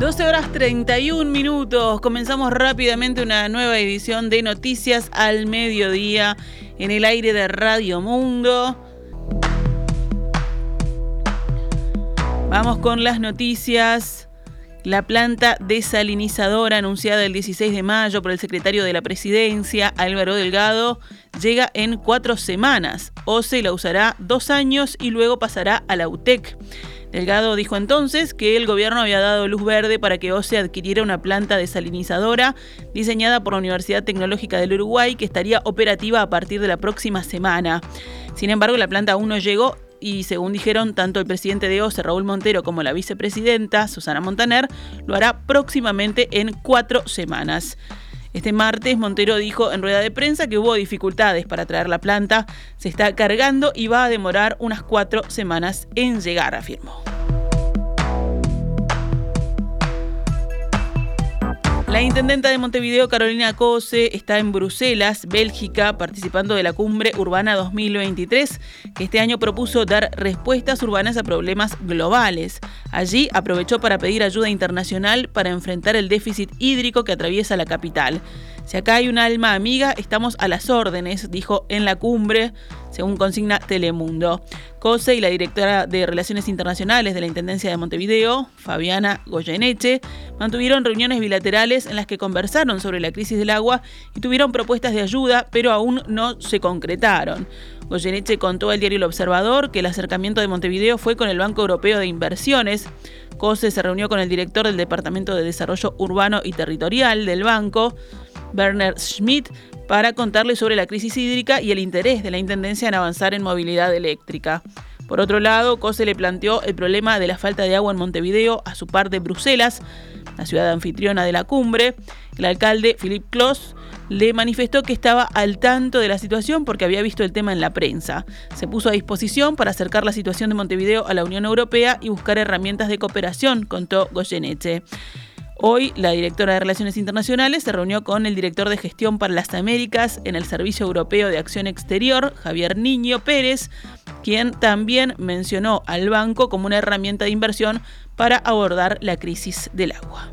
12 horas 31 minutos. Comenzamos rápidamente una nueva edición de Noticias al Mediodía en el aire de Radio Mundo. Vamos con las noticias. La planta desalinizadora anunciada el 16 de mayo por el secretario de la Presidencia, Álvaro Delgado, llega en cuatro semanas. OCE la usará dos años y luego pasará a la UTEC. Delgado dijo entonces que el gobierno había dado luz verde para que OCE adquiriera una planta desalinizadora diseñada por la Universidad Tecnológica del Uruguay que estaría operativa a partir de la próxima semana. Sin embargo, la planta aún no llegó y según dijeron tanto el presidente de OCE, Raúl Montero, como la vicepresidenta, Susana Montaner, lo hará próximamente en cuatro semanas. Este martes Montero dijo en rueda de prensa que hubo dificultades para traer la planta, se está cargando y va a demorar unas cuatro semanas en llegar, afirmó. La intendenta de Montevideo, Carolina Cose, está en Bruselas, Bélgica, participando de la Cumbre Urbana 2023, que este año propuso dar respuestas urbanas a problemas globales. Allí aprovechó para pedir ayuda internacional para enfrentar el déficit hídrico que atraviesa la capital. Si acá hay un alma amiga, estamos a las órdenes, dijo en la cumbre, según consigna Telemundo. COSE y la directora de Relaciones Internacionales de la Intendencia de Montevideo, Fabiana Goyeneche, mantuvieron reuniones bilaterales en las que conversaron sobre la crisis del agua y tuvieron propuestas de ayuda, pero aún no se concretaron. Goyeneche contó al diario El Observador que el acercamiento de Montevideo fue con el Banco Europeo de Inversiones. COSE se reunió con el director del Departamento de Desarrollo Urbano y Territorial del banco. Werner Schmidt para contarle sobre la crisis hídrica y el interés de la Intendencia en avanzar en movilidad eléctrica. Por otro lado, COSE le planteó el problema de la falta de agua en Montevideo a su par de Bruselas, la ciudad anfitriona de la cumbre. El alcalde Philip Kloss le manifestó que estaba al tanto de la situación porque había visto el tema en la prensa. Se puso a disposición para acercar la situación de Montevideo a la Unión Europea y buscar herramientas de cooperación, contó Goyeneche. Hoy, la directora de Relaciones Internacionales se reunió con el director de Gestión para las Américas en el Servicio Europeo de Acción Exterior, Javier Niño Pérez, quien también mencionó al banco como una herramienta de inversión para abordar la crisis del agua.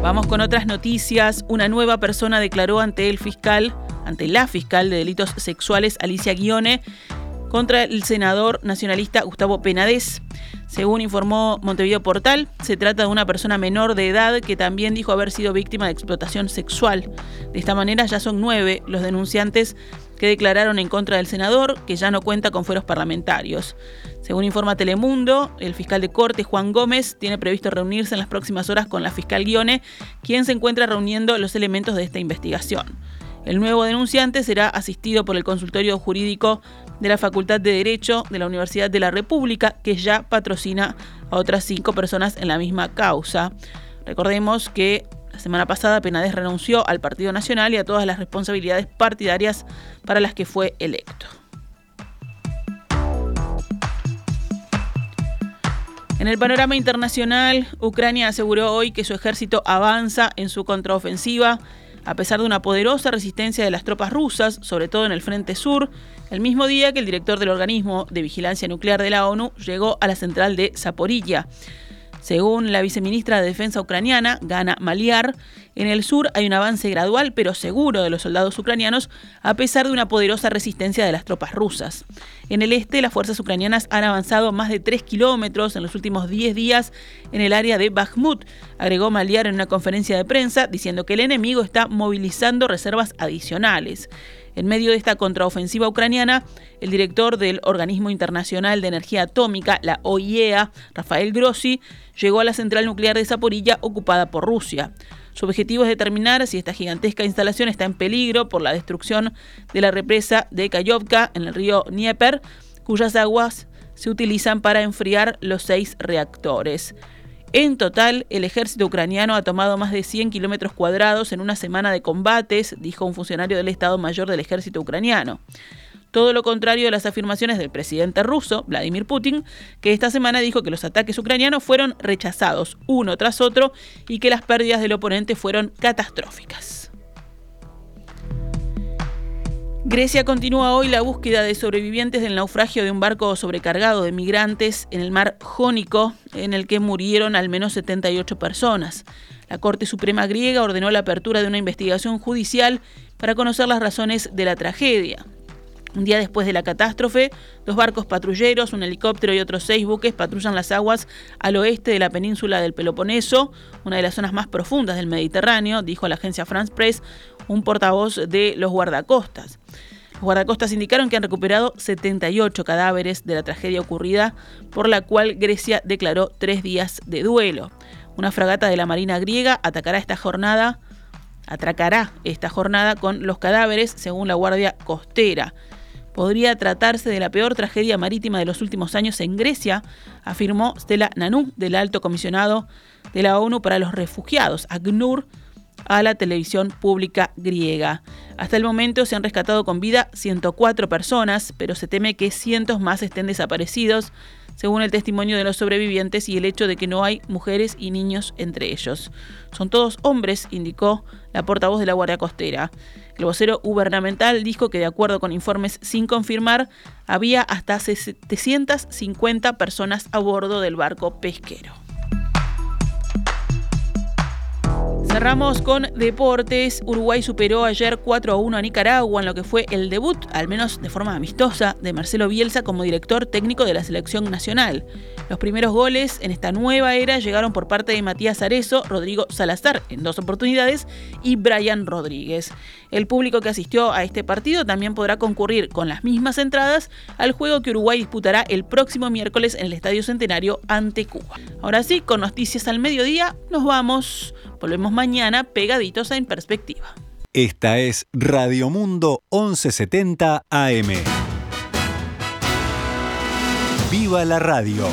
Vamos con otras noticias. Una nueva persona declaró ante el fiscal, ante la fiscal de delitos sexuales, Alicia Guione, contra el senador nacionalista Gustavo Penades. Según informó Montevideo Portal, se trata de una persona menor de edad que también dijo haber sido víctima de explotación sexual. De esta manera ya son nueve los denunciantes que declararon en contra del senador, que ya no cuenta con fueros parlamentarios. Según informa Telemundo, el fiscal de corte Juan Gómez tiene previsto reunirse en las próximas horas con la fiscal Guione, quien se encuentra reuniendo los elementos de esta investigación. El nuevo denunciante será asistido por el consultorio jurídico de la Facultad de Derecho de la Universidad de la República, que ya patrocina a otras cinco personas en la misma causa. Recordemos que la semana pasada Penades renunció al Partido Nacional y a todas las responsabilidades partidarias para las que fue electo. En el panorama internacional, Ucrania aseguró hoy que su ejército avanza en su contraofensiva a pesar de una poderosa resistencia de las tropas rusas, sobre todo en el frente sur, el mismo día que el director del organismo de vigilancia nuclear de la ONU llegó a la central de Zaporilla. Según la viceministra de Defensa ucraniana, Gana Maliar, en el sur hay un avance gradual pero seguro de los soldados ucranianos a pesar de una poderosa resistencia de las tropas rusas. En el este, las fuerzas ucranianas han avanzado más de 3 kilómetros en los últimos 10 días en el área de Bakhmut, agregó Maliar en una conferencia de prensa, diciendo que el enemigo está movilizando reservas adicionales. En medio de esta contraofensiva ucraniana, el director del Organismo Internacional de Energía Atómica, la OIEA, Rafael Grossi, llegó a la central nuclear de Zaporilla ocupada por Rusia. Su objetivo es determinar si esta gigantesca instalación está en peligro por la destrucción de la represa de Kayovka en el río Dnieper, cuyas aguas se utilizan para enfriar los seis reactores. En total, el ejército ucraniano ha tomado más de 100 kilómetros cuadrados en una semana de combates, dijo un funcionario del Estado Mayor del ejército ucraniano. Todo lo contrario de las afirmaciones del presidente ruso, Vladimir Putin, que esta semana dijo que los ataques ucranianos fueron rechazados uno tras otro y que las pérdidas del oponente fueron catastróficas. Grecia continúa hoy la búsqueda de sobrevivientes del naufragio de un barco sobrecargado de migrantes en el mar Jónico, en el que murieron al menos 78 personas. La Corte Suprema griega ordenó la apertura de una investigación judicial para conocer las razones de la tragedia. Un día después de la catástrofe, dos barcos patrulleros, un helicóptero y otros seis buques patrullan las aguas al oeste de la península del Peloponeso, una de las zonas más profundas del Mediterráneo, dijo la agencia France Press, un portavoz de los guardacostas. Los guardacostas indicaron que han recuperado 78 cadáveres de la tragedia ocurrida, por la cual Grecia declaró tres días de duelo. Una fragata de la Marina griega atacará esta jornada, atracará esta jornada con los cadáveres, según la Guardia Costera. Podría tratarse de la peor tragedia marítima de los últimos años en Grecia, afirmó Stella Nanou, del alto comisionado de la ONU para los refugiados, ACNUR, a la televisión pública griega. Hasta el momento se han rescatado con vida 104 personas, pero se teme que cientos más estén desaparecidos, según el testimonio de los sobrevivientes y el hecho de que no hay mujeres y niños entre ellos. Son todos hombres, indicó la portavoz de la Guardia Costera. El vocero gubernamental dijo que de acuerdo con informes sin confirmar, había hasta 750 personas a bordo del barco pesquero. Cerramos con deportes. Uruguay superó ayer 4 a 1 a Nicaragua en lo que fue el debut, al menos de forma amistosa, de Marcelo Bielsa como director técnico de la selección nacional. Los primeros goles en esta nueva era llegaron por parte de Matías Arezo, Rodrigo Salazar en dos oportunidades y Brian Rodríguez. El público que asistió a este partido también podrá concurrir con las mismas entradas al juego que Uruguay disputará el próximo miércoles en el Estadio Centenario ante Cuba. Ahora sí, con noticias al mediodía, nos vamos. Volvemos mañana pegaditos En Perspectiva. Esta es Radio Mundo 1170 AM. ¡Viva la radio!